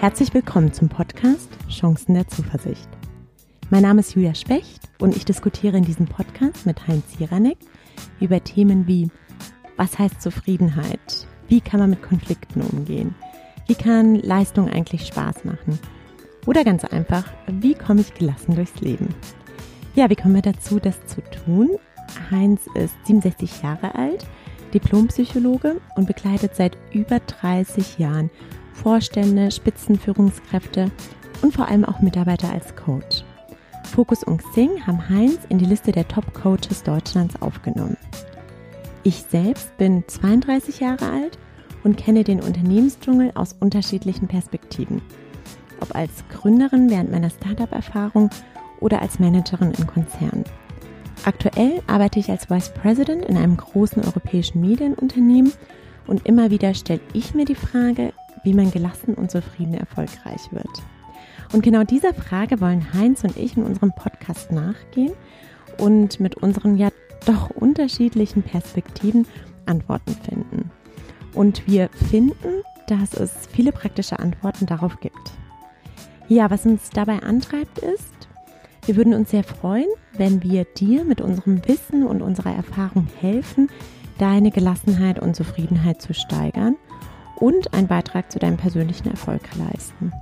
Herzlich willkommen zum Podcast Chancen der Zuversicht. Mein Name ist Julia Specht und ich diskutiere in diesem Podcast mit Heinz Jiranek über Themen wie was heißt Zufriedenheit? Wie kann man mit Konflikten umgehen? Wie kann Leistung eigentlich Spaß machen? Oder ganz einfach, wie komme ich gelassen durchs Leben? Ja, wie kommen wir dazu, das zu tun? Heinz ist 67 Jahre alt, Diplompsychologe und begleitet seit über 30 Jahren Vorstände, Spitzenführungskräfte und vor allem auch Mitarbeiter als Coach. Focus und Xing haben Heinz in die Liste der Top-Coaches Deutschlands aufgenommen. Ich selbst bin 32 Jahre alt und kenne den Unternehmensdschungel aus unterschiedlichen Perspektiven. Ob als Gründerin während meiner Startup-Erfahrung oder als Managerin in Konzernen. Aktuell arbeite ich als Vice President in einem großen europäischen Medienunternehmen und immer wieder stelle ich mir die Frage, wie man gelassen und zufrieden erfolgreich wird. Und genau dieser Frage wollen Heinz und ich in unserem Podcast nachgehen und mit unseren ja doch unterschiedlichen Perspektiven Antworten finden. Und wir finden, dass es viele praktische Antworten darauf gibt. Ja, was uns dabei antreibt ist, wir würden uns sehr freuen, wenn wir dir mit unserem Wissen und unserer Erfahrung helfen, deine Gelassenheit und Zufriedenheit zu steigern und einen Beitrag zu deinem persönlichen Erfolg leisten.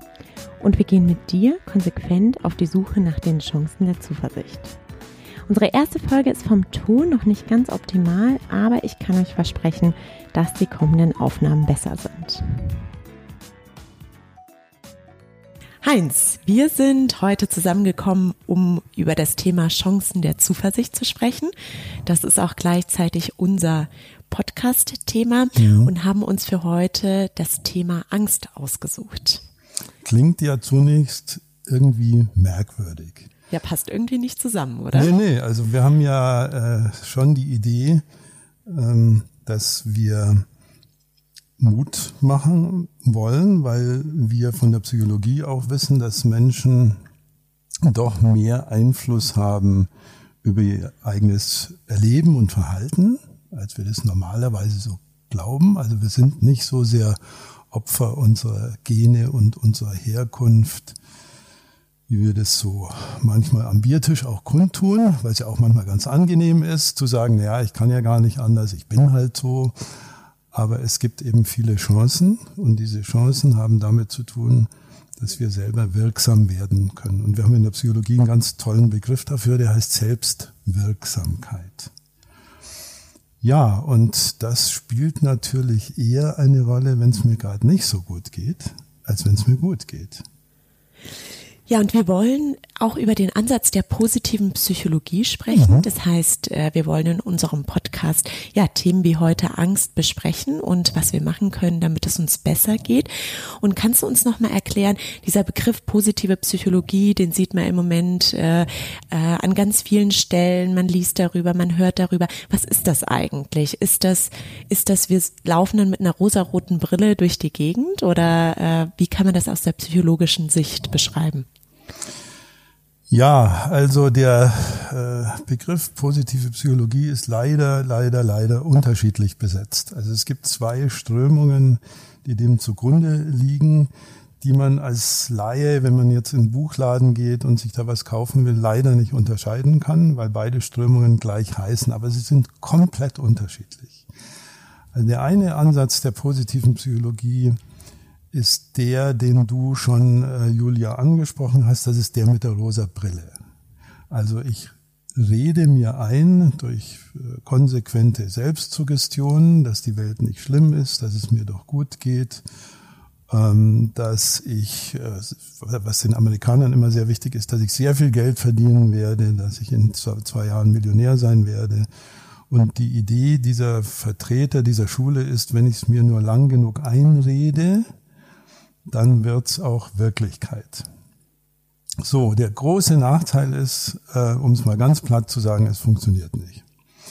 Und wir gehen mit dir konsequent auf die Suche nach den Chancen der Zuversicht. Unsere erste Folge ist vom Ton noch nicht ganz optimal, aber ich kann euch versprechen, dass die kommenden Aufnahmen besser sind. Heinz, wir sind heute zusammengekommen, um über das Thema Chancen der Zuversicht zu sprechen. Das ist auch gleichzeitig unser Podcast-Thema ja. und haben uns für heute das Thema Angst ausgesucht. Klingt ja zunächst irgendwie merkwürdig. Ja, passt irgendwie nicht zusammen, oder? Nee, nee, also wir haben ja äh, schon die Idee, ähm, dass wir Mut machen wollen, weil wir von der Psychologie auch wissen, dass Menschen doch mehr Einfluss haben über ihr eigenes Erleben und Verhalten als wir das normalerweise so glauben. Also wir sind nicht so sehr Opfer unserer Gene und unserer Herkunft, wie wir das so manchmal am Biertisch auch kundtun, weil es ja auch manchmal ganz angenehm ist, zu sagen, ja, ich kann ja gar nicht anders, ich bin halt so. Aber es gibt eben viele Chancen und diese Chancen haben damit zu tun, dass wir selber wirksam werden können. Und wir haben in der Psychologie einen ganz tollen Begriff dafür, der heißt Selbstwirksamkeit. Ja, und das spielt natürlich eher eine Rolle, wenn es mir gerade nicht so gut geht, als wenn es mir gut geht. Ja, und wir wollen auch über den Ansatz der positiven Psychologie sprechen. Mhm. Das heißt, äh, wir wollen in unserem Podcast ja Themen wie heute Angst besprechen und was wir machen können, damit es uns besser geht. Und kannst du uns noch mal erklären, dieser Begriff positive Psychologie, den sieht man im Moment äh, äh, an ganz vielen Stellen. Man liest darüber, man hört darüber. Was ist das eigentlich? Ist das ist das wir laufen dann mit einer rosaroten Brille durch die Gegend oder äh, wie kann man das aus der psychologischen Sicht beschreiben? Ja, also der äh, Begriff positive Psychologie ist leider, leider, leider unterschiedlich besetzt. Also es gibt zwei Strömungen, die dem zugrunde liegen, die man als Laie, wenn man jetzt in den Buchladen geht und sich da was kaufen will, leider nicht unterscheiden kann, weil beide Strömungen gleich heißen, aber sie sind komplett unterschiedlich. Also der eine Ansatz der positiven Psychologie ist der, den du schon, äh, Julia, angesprochen hast. Das ist der mit der rosa Brille. Also ich rede mir ein durch äh, konsequente Selbstsuggestionen, dass die Welt nicht schlimm ist, dass es mir doch gut geht, ähm, dass ich, äh, was den Amerikanern immer sehr wichtig ist, dass ich sehr viel Geld verdienen werde, dass ich in zwei Jahren Millionär sein werde. Und die Idee dieser Vertreter dieser Schule ist, wenn ich es mir nur lang genug einrede, dann wird's auch Wirklichkeit. So, der große Nachteil ist, äh, um es mal ganz platt zu sagen, es funktioniert nicht.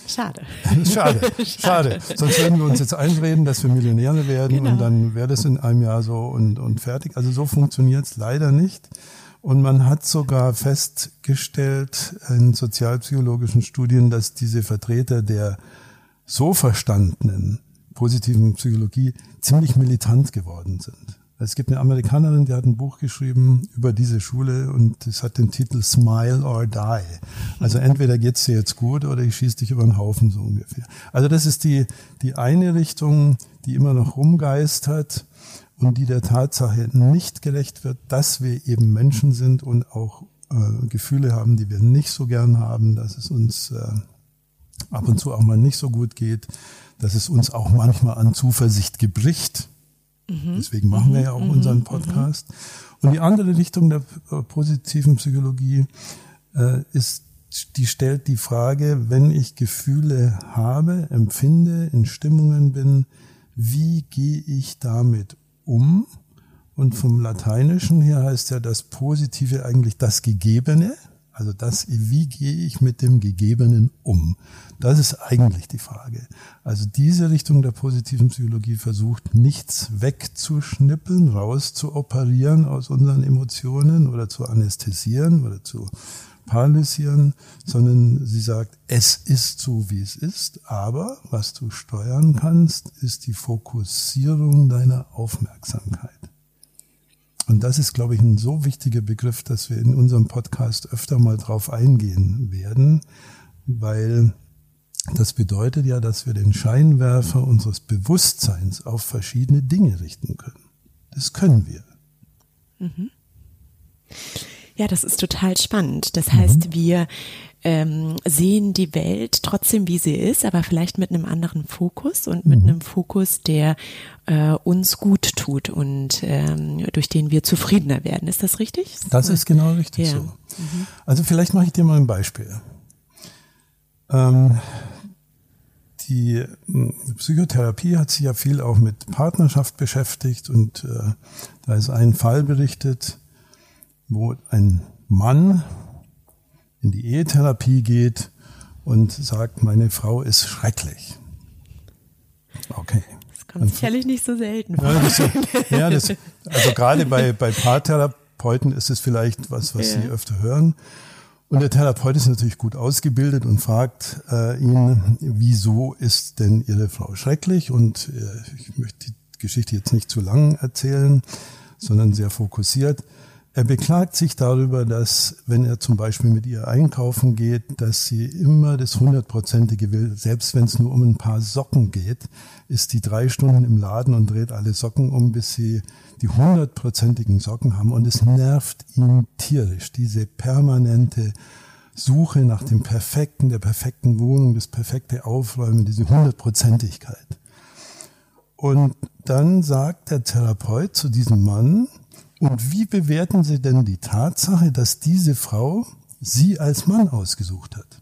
Schade. schade. Schade. Sonst würden wir uns jetzt einreden, dass wir Millionäre werden genau. und dann wäre das in einem Jahr so und, und fertig. Also so funktioniert's leider nicht. Und man hat sogar festgestellt in sozialpsychologischen Studien, dass diese Vertreter der so verstandenen positiven Psychologie ziemlich militant geworden sind. Es gibt eine Amerikanerin, die hat ein Buch geschrieben über diese Schule und es hat den Titel Smile or Die. Also entweder geht's dir jetzt gut oder ich schieße dich über den Haufen so ungefähr. Also das ist die, die eine Richtung, die immer noch rumgeistert und die der Tatsache nicht gerecht wird, dass wir eben Menschen sind und auch äh, Gefühle haben, die wir nicht so gern haben, dass es uns äh, ab und zu auch mal nicht so gut geht, dass es uns auch manchmal an Zuversicht gebricht Mhm. Deswegen machen wir ja auch mhm. unseren mhm. Podcast. Und die andere Richtung der äh, positiven Psychologie äh, ist, die stellt die Frage, wenn ich Gefühle habe, empfinde, in Stimmungen bin, wie gehe ich damit um? Und vom Lateinischen her heißt ja das Positive eigentlich das Gegebene. Also das, wie gehe ich mit dem Gegebenen um? Das ist eigentlich die Frage. Also diese Richtung der positiven Psychologie versucht nichts wegzuschnippeln, rauszuoperieren aus unseren Emotionen oder zu anästhesieren oder zu paralysieren, sondern sie sagt, es ist so, wie es ist, aber was du steuern kannst, ist die Fokussierung deiner Aufmerksamkeit. Und das ist, glaube ich, ein so wichtiger Begriff, dass wir in unserem Podcast öfter mal drauf eingehen werden, weil das bedeutet ja, dass wir den Scheinwerfer unseres Bewusstseins auf verschiedene Dinge richten können. Das können wir. Mhm. Ja, das ist total spannend. Das heißt, mhm. wir ähm, sehen die Welt trotzdem, wie sie ist, aber vielleicht mit einem anderen Fokus und mit mhm. einem Fokus, der äh, uns gut tut und ähm, durch den wir zufriedener werden. Ist das richtig? Das ist genau richtig ja. so. Mhm. Also vielleicht mache ich dir mal ein Beispiel. Ähm, die Psychotherapie hat sich ja viel auch mit Partnerschaft beschäftigt und äh, da ist ein Fall berichtet, wo ein Mann in die Ehetherapie geht und sagt, meine Frau ist schrecklich. Okay. Das kommt sicherlich nicht so selten vor. Ja, das, ja, das, also gerade bei, bei Paartherapeuten ist es vielleicht was, was ja. sie öfter hören. Und der Therapeut ist natürlich gut ausgebildet und fragt äh, ihn, wieso ist denn Ihre Frau schrecklich? Und äh, ich möchte die Geschichte jetzt nicht zu lang erzählen, sondern sehr fokussiert. Er beklagt sich darüber, dass, wenn er zum Beispiel mit ihr einkaufen geht, dass sie immer das hundertprozentige will. Selbst wenn es nur um ein paar Socken geht, ist die drei Stunden im Laden und dreht alle Socken um, bis sie die hundertprozentigen Socken haben. Und es nervt ihn tierisch, diese permanente Suche nach dem Perfekten, der perfekten Wohnung, das perfekte Aufräumen, diese Hundertprozentigkeit. Und dann sagt der Therapeut zu diesem Mann, und wie bewerten Sie denn die Tatsache, dass diese Frau Sie als Mann ausgesucht hat?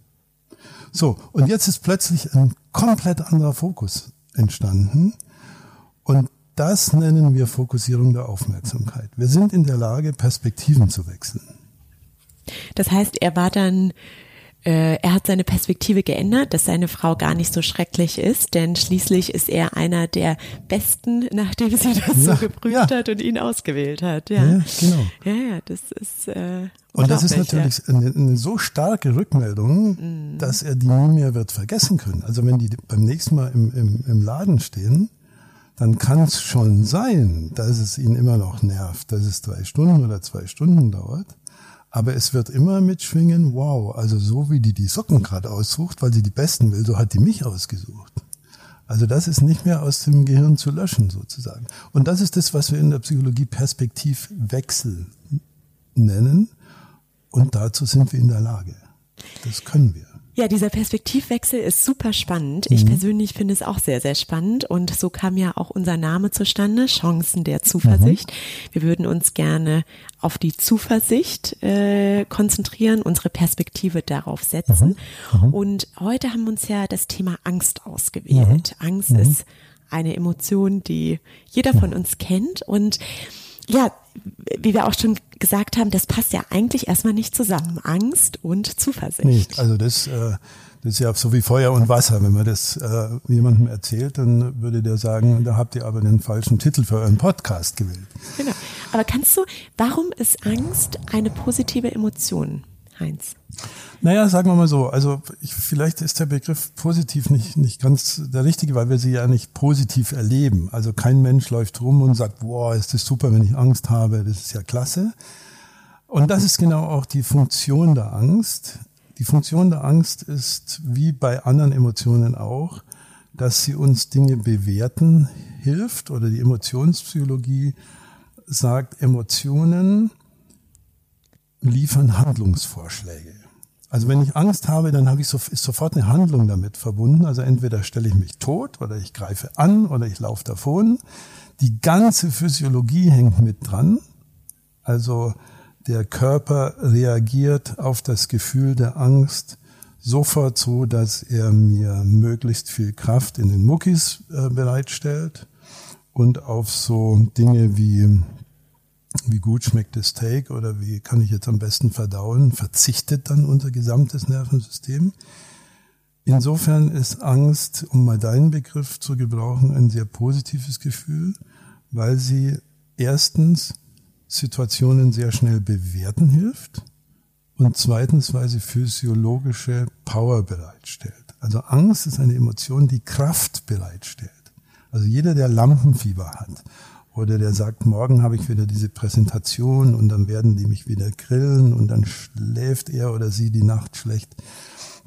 So, und jetzt ist plötzlich ein komplett anderer Fokus entstanden. Und das nennen wir Fokussierung der Aufmerksamkeit. Wir sind in der Lage, Perspektiven zu wechseln. Das heißt, er war dann äh, er hat seine Perspektive geändert, dass seine Frau gar nicht so schrecklich ist, denn schließlich ist er einer der Besten, nachdem sie das ja, so geprüft ja. hat und ihn ausgewählt hat. Ja, ja genau. Ja, ja, das ist. Äh, und das ist natürlich ja. eine, eine, so starke Rückmeldung, mhm. dass er die nie mehr wird vergessen können. Also wenn die beim nächsten Mal im, im, im Laden stehen, dann kann es schon sein, dass es ihn immer noch nervt, dass es drei Stunden oder zwei Stunden dauert. Aber es wird immer mitschwingen, wow, also so wie die die Socken gerade aussucht, weil sie die besten will, so hat die mich ausgesucht. Also das ist nicht mehr aus dem Gehirn zu löschen sozusagen. Und das ist das, was wir in der Psychologie Perspektivwechsel nennen. Und dazu sind wir in der Lage. Das können wir. Ja, dieser Perspektivwechsel ist super spannend. Ich mhm. persönlich finde es auch sehr, sehr spannend. Und so kam ja auch unser Name zustande, Chancen der Zuversicht. Mhm. Wir würden uns gerne auf die Zuversicht äh, konzentrieren, unsere Perspektive darauf setzen. Mhm. mhm. Und heute haben wir uns ja das Thema Angst ausgewählt. Mhm. Angst ist eine Emotion, die jeder von uns kennt. Und ja, wie wir auch schon gesagt haben, das passt ja eigentlich erstmal nicht zusammen. Angst und Zuversicht. Nicht. Also das, äh, das ist ja so wie Feuer und Wasser. Wenn man das äh, jemandem erzählt, dann würde der sagen, da habt ihr aber den falschen Titel für euren Podcast gewählt. Genau. Aber kannst du, warum ist Angst eine positive Emotion? Heinz? Naja, sagen wir mal so, also ich, vielleicht ist der Begriff positiv nicht, nicht ganz der richtige, weil wir sie ja nicht positiv erleben. Also kein Mensch läuft rum und sagt, boah, ist das super, wenn ich Angst habe, das ist ja klasse. Und das ist genau auch die Funktion der Angst. Die Funktion der Angst ist, wie bei anderen Emotionen auch, dass sie uns Dinge bewerten hilft oder die Emotionspsychologie sagt, Emotionen liefern Handlungsvorschläge. Also wenn ich Angst habe, dann habe ich so, ist sofort eine Handlung damit verbunden. Also entweder stelle ich mich tot oder ich greife an oder ich laufe davon. Die ganze Physiologie hängt mit dran. Also der Körper reagiert auf das Gefühl der Angst sofort so, dass er mir möglichst viel Kraft in den Muckis äh, bereitstellt und auf so Dinge wie wie gut schmeckt das Steak oder wie kann ich jetzt am besten verdauen, verzichtet dann unser gesamtes Nervensystem. Insofern ist Angst, um mal deinen Begriff zu gebrauchen, ein sehr positives Gefühl, weil sie erstens Situationen sehr schnell bewerten hilft und zweitens, weil sie physiologische Power bereitstellt. Also Angst ist eine Emotion, die Kraft bereitstellt. Also jeder, der Lampenfieber hat oder der sagt, morgen habe ich wieder diese Präsentation und dann werden die mich wieder grillen und dann schläft er oder sie die Nacht schlecht.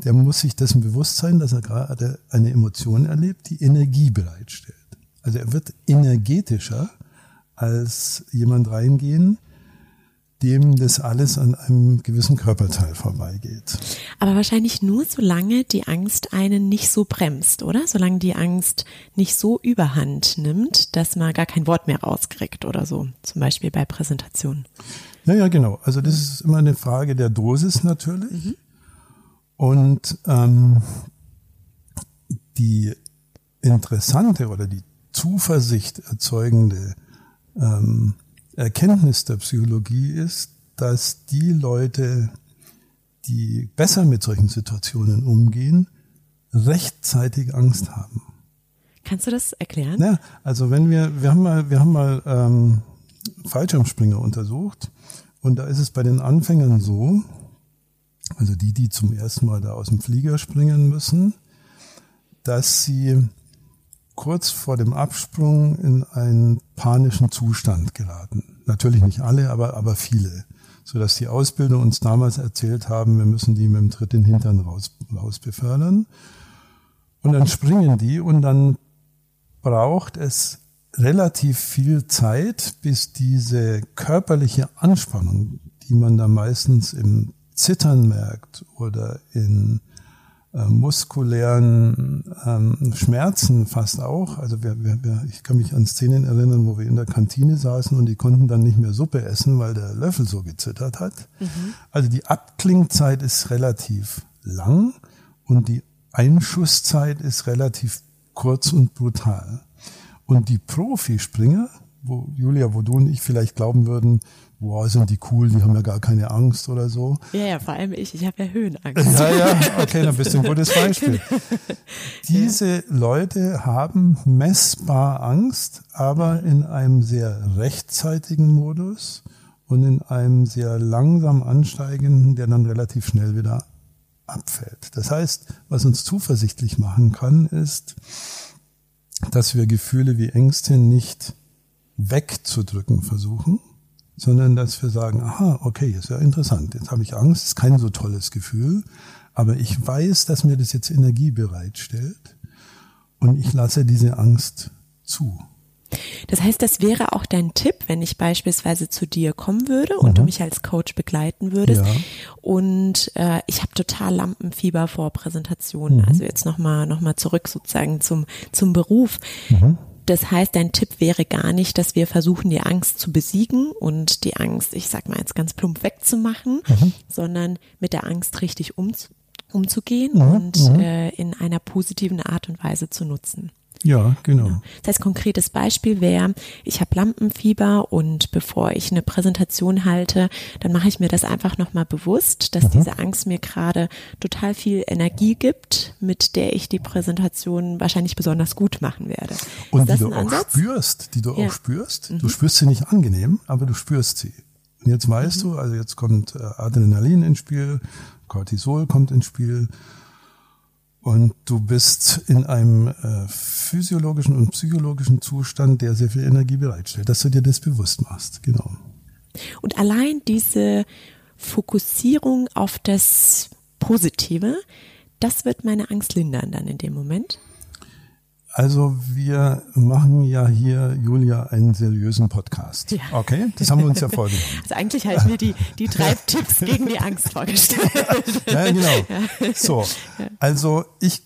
Der muss sich dessen bewusst sein, dass er gerade eine Emotion erlebt, die Energie bereitstellt. Also er wird energetischer als jemand reingehen, dem das alles an einem gewissen Körperteil vorbeigeht. Aber wahrscheinlich nur, solange die Angst einen nicht so bremst, oder? Solange die Angst nicht so überhand nimmt, dass man gar kein Wort mehr rauskriegt oder so. Zum Beispiel bei Präsentationen. Ja, ja, genau. Also das ist immer eine Frage der Dosis natürlich. Mhm. Und ähm, die interessante oder die Zuversicht erzeugende ähm, Erkenntnis der Psychologie ist, dass die Leute, die besser mit solchen Situationen umgehen, rechtzeitig Angst haben. Kannst du das erklären? Ja, also wenn wir, wir haben mal, wir haben mal ähm, Fallschirmspringer untersucht und da ist es bei den Anfängern so, also die, die zum ersten Mal da aus dem Flieger springen müssen, dass sie kurz vor dem Absprung in einen panischen Zustand geraten. Natürlich nicht alle, aber, aber viele. Sodass die Ausbilder uns damals erzählt haben, wir müssen die mit dem Tritt in den Hintern raus, raus befördern. Und dann springen die und dann braucht es relativ viel Zeit, bis diese körperliche Anspannung, die man da meistens im Zittern merkt oder in äh, muskulären ähm, Schmerzen fast auch. Also wir, wir, wir, ich kann mich an Szenen erinnern, wo wir in der Kantine saßen und die konnten dann nicht mehr Suppe essen, weil der Löffel so gezittert hat. Mhm. Also die Abklingzeit ist relativ lang und die Einschusszeit ist relativ kurz und brutal. Und die Profispringer, wo Julia, wo du und ich vielleicht glauben würden, boah, sind die cool, die haben ja gar keine Angst oder so. Ja, ja, vor allem ich, ich habe ja Höhenangst. Ja, ja, okay, dann bist du ein gutes Beispiel. Diese ja. Leute haben messbar Angst, aber in einem sehr rechtzeitigen Modus und in einem sehr langsam ansteigenden, der dann relativ schnell wieder abfällt. Das heißt, was uns zuversichtlich machen kann, ist, dass wir Gefühle wie Ängste nicht wegzudrücken versuchen, sondern dass wir sagen, aha, okay, ist ja interessant, jetzt habe ich Angst, ist kein so tolles Gefühl, aber ich weiß, dass mir das jetzt Energie bereitstellt und ich lasse diese Angst zu. Das heißt, das wäre auch dein Tipp, wenn ich beispielsweise zu dir kommen würde und mhm. du mich als Coach begleiten würdest. Ja. Und äh, ich habe total Lampenfieber vor Präsentationen. Mhm. Also jetzt nochmal noch mal zurück sozusagen zum, zum Beruf. Mhm. Das heißt, dein Tipp wäre gar nicht, dass wir versuchen, die Angst zu besiegen und die Angst, ich sag mal jetzt ganz plump wegzumachen, mhm. sondern mit der Angst richtig um, umzugehen mhm. und mhm. äh, in einer positiven Art und Weise zu nutzen. Ja, genau. Das heißt, konkretes Beispiel wäre, ich habe Lampenfieber und bevor ich eine Präsentation halte, dann mache ich mir das einfach nochmal bewusst, dass mhm. diese Angst mir gerade total viel Energie gibt, mit der ich die Präsentation wahrscheinlich besonders gut machen werde. Und die du auch spürst, die du ja. auch spürst. Mhm. Du spürst sie nicht angenehm, aber du spürst sie. Und jetzt weißt mhm. du, also jetzt kommt äh, Adrenalin ins Spiel, Cortisol kommt ins Spiel und du bist in einem äh, physiologischen und psychologischen Zustand, der sehr viel Energie bereitstellt, dass du dir das bewusst machst. Genau. Und allein diese Fokussierung auf das Positive, das wird meine Angst lindern dann in dem Moment. Also wir machen ja hier, Julia, einen seriösen Podcast. Ja. Okay, das haben wir uns ja vorgenommen. Also eigentlich ich mir die, die drei Tipps gegen die Angst vorgestellt. ja, genau. So, also ich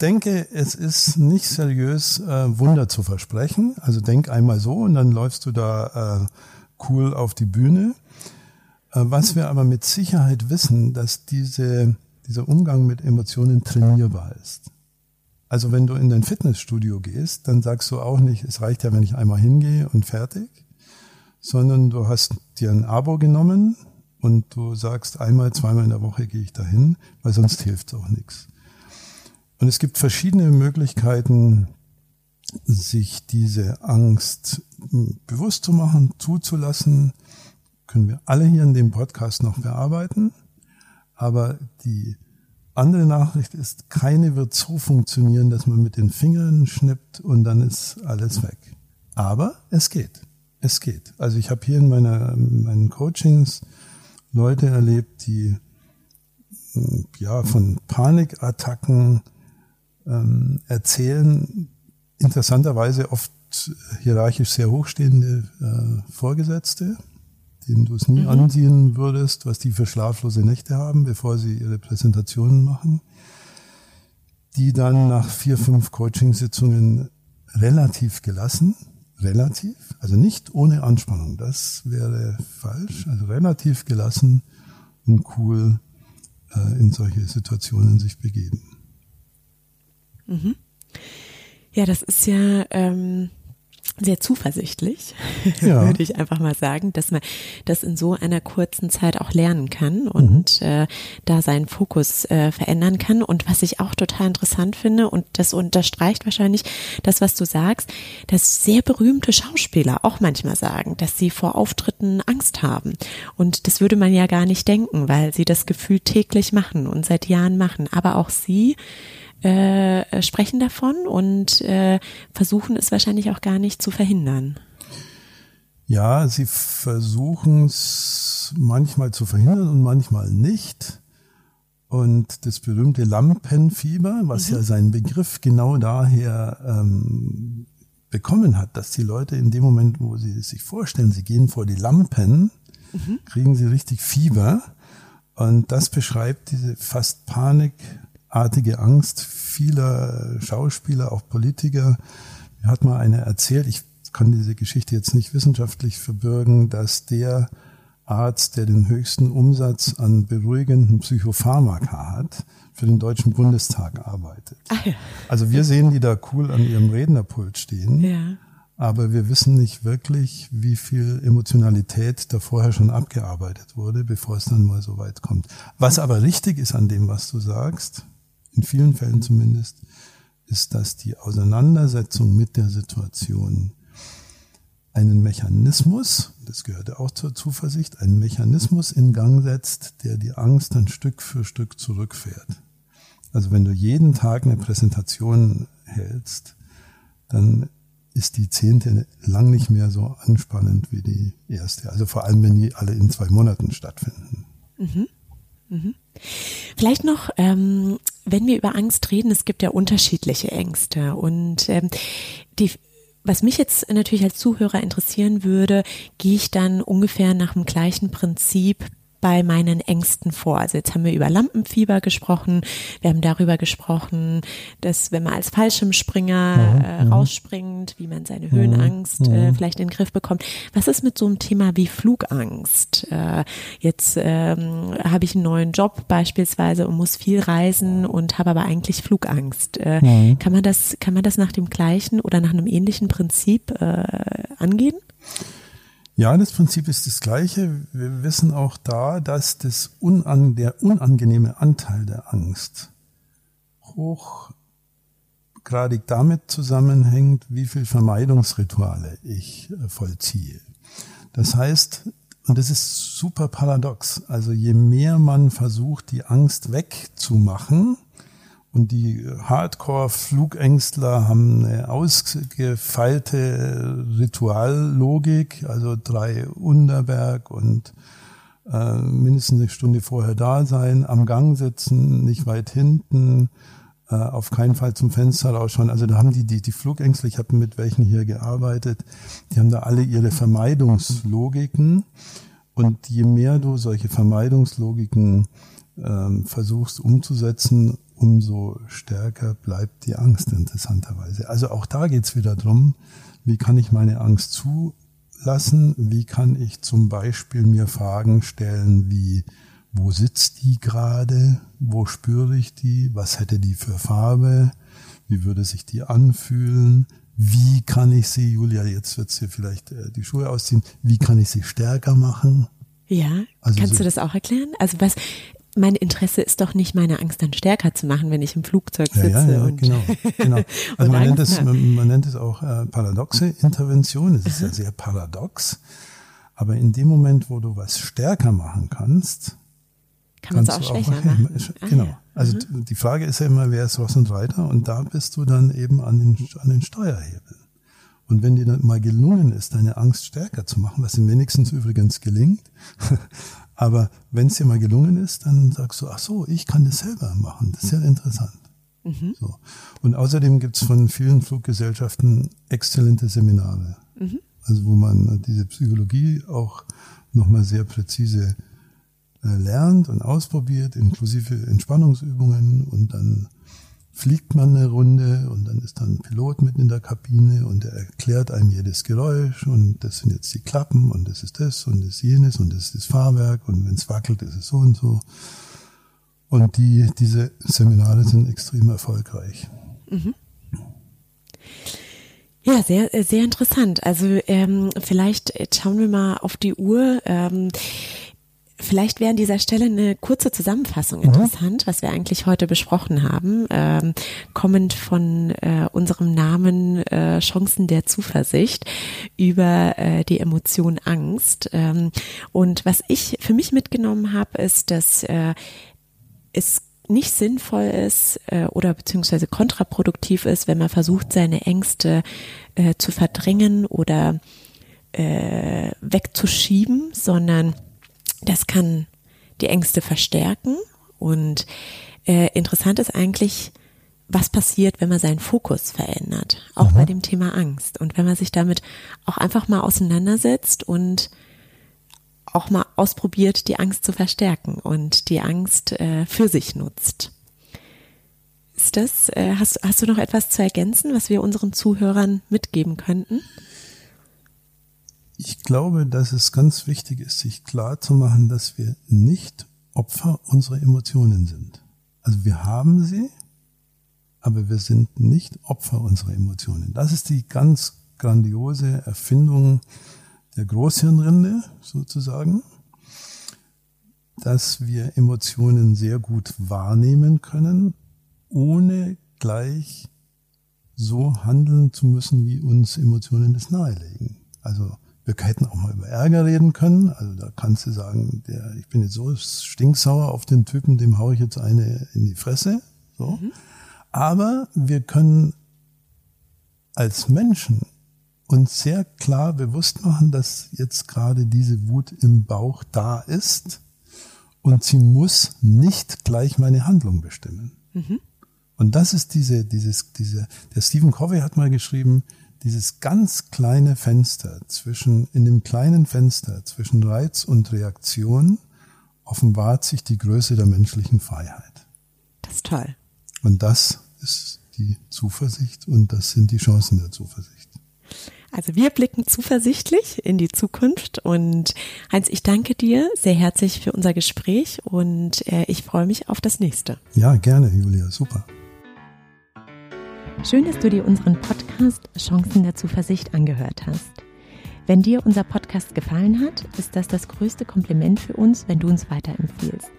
denke, es ist nicht seriös, äh, Wunder zu versprechen. Also denk einmal so und dann läufst du da äh, cool auf die Bühne. Äh, was wir aber mit Sicherheit wissen, dass diese, dieser Umgang mit Emotionen trainierbar ist. Also wenn du in dein Fitnessstudio gehst, dann sagst du auch nicht, es reicht ja, wenn ich einmal hingehe und fertig, sondern du hast dir ein Abo genommen und du sagst, einmal, zweimal in der Woche gehe ich dahin, weil sonst hilft es auch nichts. Und es gibt verschiedene Möglichkeiten, sich diese Angst bewusst zu machen, zuzulassen. Können wir alle hier in dem Podcast noch bearbeiten. Aber die andere Nachricht ist, keine wird so funktionieren, dass man mit den Fingern schnippt und dann ist alles weg. Aber es geht. Es geht. Also ich habe hier in meiner, meinen Coachings Leute erlebt, die ja von Panikattacken ähm, erzählen, interessanterweise oft hierarchisch sehr hochstehende äh, Vorgesetzte, denen du es nie mhm. ansehen würdest, was die für schlaflose Nächte haben, bevor sie ihre Präsentationen machen, die dann nach vier, fünf Coachingsitzungen relativ gelassen, relativ, also nicht ohne Anspannung, das wäre falsch, also relativ gelassen und cool äh, in solche Situationen sich begeben. Mhm. Ja, das ist ja ähm, sehr zuversichtlich, ja. würde ich einfach mal sagen, dass man das in so einer kurzen Zeit auch lernen kann und mhm. äh, da seinen Fokus äh, verändern kann. Und was ich auch total interessant finde, und das unterstreicht wahrscheinlich das, was du sagst, dass sehr berühmte Schauspieler auch manchmal sagen, dass sie vor Auftritten Angst haben. Und das würde man ja gar nicht denken, weil sie das Gefühl täglich machen und seit Jahren machen. Aber auch sie äh, sprechen davon und äh, versuchen es wahrscheinlich auch gar nicht zu verhindern. Ja, sie versuchen es manchmal zu verhindern und manchmal nicht. Und das berühmte Lampenfieber, was mhm. ja seinen Begriff genau daher ähm, bekommen hat, dass die Leute in dem Moment, wo sie sich vorstellen, sie gehen vor die Lampen, mhm. kriegen sie richtig Fieber. Und das beschreibt diese fast Panik artige Angst vieler Schauspieler, auch Politiker. Mir hat mal einer erzählt, ich kann diese Geschichte jetzt nicht wissenschaftlich verbürgen, dass der Arzt, der den höchsten Umsatz an beruhigenden Psychopharmaka hat, für den Deutschen Bundestag arbeitet. Ach ja. Also wir sehen die da cool an ihrem Rednerpult stehen. Ja. Aber wir wissen nicht wirklich, wie viel Emotionalität da vorher schon abgearbeitet wurde, bevor es dann mal so weit kommt. Was aber richtig ist an dem, was du sagst, in vielen Fällen zumindest, ist, dass die Auseinandersetzung mit der Situation einen Mechanismus, das gehört auch zur Zuversicht, einen Mechanismus in Gang setzt, der die Angst dann Stück für Stück zurückfährt. Also wenn du jeden Tag eine Präsentation hältst, dann ist die zehnte lang nicht mehr so anspannend wie die erste. Also vor allem, wenn die alle in zwei Monaten stattfinden. Mhm. Mhm. Vielleicht noch, ähm, wenn wir über Angst reden, es gibt ja unterschiedliche Ängste. Und ähm, die was mich jetzt natürlich als Zuhörer interessieren würde, gehe ich dann ungefähr nach dem gleichen Prinzip bei meinen Ängsten vor? Also jetzt haben wir über Lampenfieber gesprochen, wir haben darüber gesprochen, dass wenn man als Fallschirmspringer mhm, äh, mhm. rausspringt, wie man seine Höhenangst mhm, äh, vielleicht in den Griff bekommt. Was ist mit so einem Thema wie Flugangst? Äh, jetzt ähm, habe ich einen neuen Job beispielsweise und muss viel reisen und habe aber eigentlich Flugangst. Äh. Kann man das, kann man das nach dem gleichen oder nach einem ähnlichen Prinzip äh, angehen? Ja, das Prinzip ist das gleiche. Wir wissen auch da, dass das unan, der unangenehme Anteil der Angst hochgradig damit zusammenhängt, wie viel Vermeidungsrituale ich äh, vollziehe. Das heißt, Und das ist super paradox. Also je mehr man versucht, die Angst wegzumachen, und die Hardcore-Flugängstler haben eine ausgefeilte Rituallogik, also drei Unterberg und äh, mindestens eine Stunde vorher da sein, am Gang sitzen, nicht weit hinten, äh, auf keinen Fall zum Fenster rausschauen. Also da haben die, die, die Flugängstler, ich habe mit welchen hier gearbeitet, die haben da alle ihre Vermeidungslogiken. Und je mehr du solche Vermeidungslogiken ähm, versuchst umzusetzen, umso stärker bleibt die Angst interessanterweise. Also auch da geht's wieder drum, wie kann ich meine Angst zulassen, wie kann ich zum Beispiel mir Fragen stellen wie, wo sitzt die gerade, wo spüre ich die, was hätte die für Farbe, wie würde sich die anfühlen, wie kann ich sie, Julia, jetzt wird sie vielleicht äh, die Schuhe ausziehen, wie kann ich sie stärker machen? Ja, also kannst so, du das auch erklären? Also was, mein Interesse ist doch nicht, meine Angst dann stärker zu machen, wenn ich im Flugzeug sitze. Ja, ja, ja und genau, genau. Also man nennt, es, man, nennt es auch äh, paradoxe Intervention. Es ist ja sehr paradox. Aber in dem Moment, wo du was stärker machen kannst, kann man es auch schwächer machen. Genau. Ah, ja. Also mhm. die Frage ist ja immer, wer ist Ross und Reiter? Und da bist du dann eben an den, an den Steuerhebeln. Und wenn dir dann mal gelungen ist, deine Angst stärker zu machen, was ihm wenigstens übrigens gelingt, aber wenn es dir mal gelungen ist, dann sagst du, ach so, ich kann das selber machen. Das ist ja interessant. Mhm. So. Und außerdem gibt es von vielen Fluggesellschaften exzellente Seminare. Mhm. Also wo man diese Psychologie auch nochmal sehr präzise äh, lernt und ausprobiert, inklusive Entspannungsübungen und dann fliegt man eine Runde und dann ist dann ein Pilot mit in der Kabine und der erklärt einem jedes Geräusch und das sind jetzt die Klappen und das ist das und das ist jenes und das ist das Fahrwerk und wenn es wackelt, ist es so und so. Und die, diese Seminare sind extrem erfolgreich. Mhm. Ja, sehr, sehr interessant. Also ähm, vielleicht schauen wir mal auf die Uhr. Ähm, Vielleicht wäre an dieser Stelle eine kurze Zusammenfassung mhm. interessant, was wir eigentlich heute besprochen haben, ähm, kommend von äh, unserem Namen äh, Chancen der Zuversicht über äh, die Emotion Angst. Ähm, und was ich für mich mitgenommen habe, ist, dass äh, es nicht sinnvoll ist äh, oder beziehungsweise kontraproduktiv ist, wenn man versucht, seine Ängste äh, zu verdrängen oder äh, wegzuschieben, sondern das kann die Ängste verstärken und äh, interessant ist eigentlich, was passiert, wenn man seinen Fokus verändert, auch mhm. bei dem Thema Angst. Und wenn man sich damit auch einfach mal auseinandersetzt und auch mal ausprobiert, die Angst zu verstärken und die Angst äh, für sich nutzt. Ist das, äh, hast, hast du noch etwas zu ergänzen, was wir unseren Zuhörern mitgeben könnten? Ich glaube, dass es ganz wichtig ist, sich klar zu machen, dass wir nicht Opfer unserer Emotionen sind. Also wir haben sie, aber wir sind nicht Opfer unserer Emotionen. Das ist die ganz grandiose Erfindung der Großhirnrinde sozusagen, dass wir Emotionen sehr gut wahrnehmen können, ohne gleich so handeln zu müssen, wie uns Emotionen das nahelegen. Also wir hätten auch mal über Ärger reden können. Also da kannst du sagen, der, ich bin jetzt so stinksauer auf den Typen, dem haue ich jetzt eine in die Fresse. So. Mhm. Aber wir können als Menschen uns sehr klar bewusst machen, dass jetzt gerade diese Wut im Bauch da ist und sie muss nicht gleich meine Handlung bestimmen. Mhm. Und das ist diese, dieses, diese, der Stephen Covey hat mal geschrieben, dieses ganz kleine Fenster zwischen, in dem kleinen Fenster zwischen Reiz und Reaktion offenbart sich die Größe der menschlichen Freiheit. Das ist toll. Und das ist die Zuversicht und das sind die Chancen der Zuversicht. Also wir blicken zuversichtlich in die Zukunft und Heinz, ich danke dir sehr herzlich für unser Gespräch und äh, ich freue mich auf das nächste. Ja, gerne, Julia, super. Schön, dass du dir unseren Podcast Chancen der Zuversicht angehört hast. Wenn dir unser Podcast gefallen hat, ist das das größte Kompliment für uns, wenn du uns weiterempfiehlst.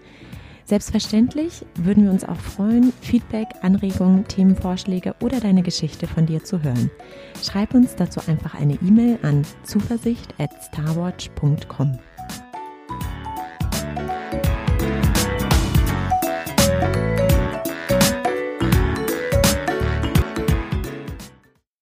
Selbstverständlich würden wir uns auch freuen, Feedback, Anregungen, Themenvorschläge oder deine Geschichte von dir zu hören. Schreib uns dazu einfach eine E-Mail an zuversicht at starwatch.com.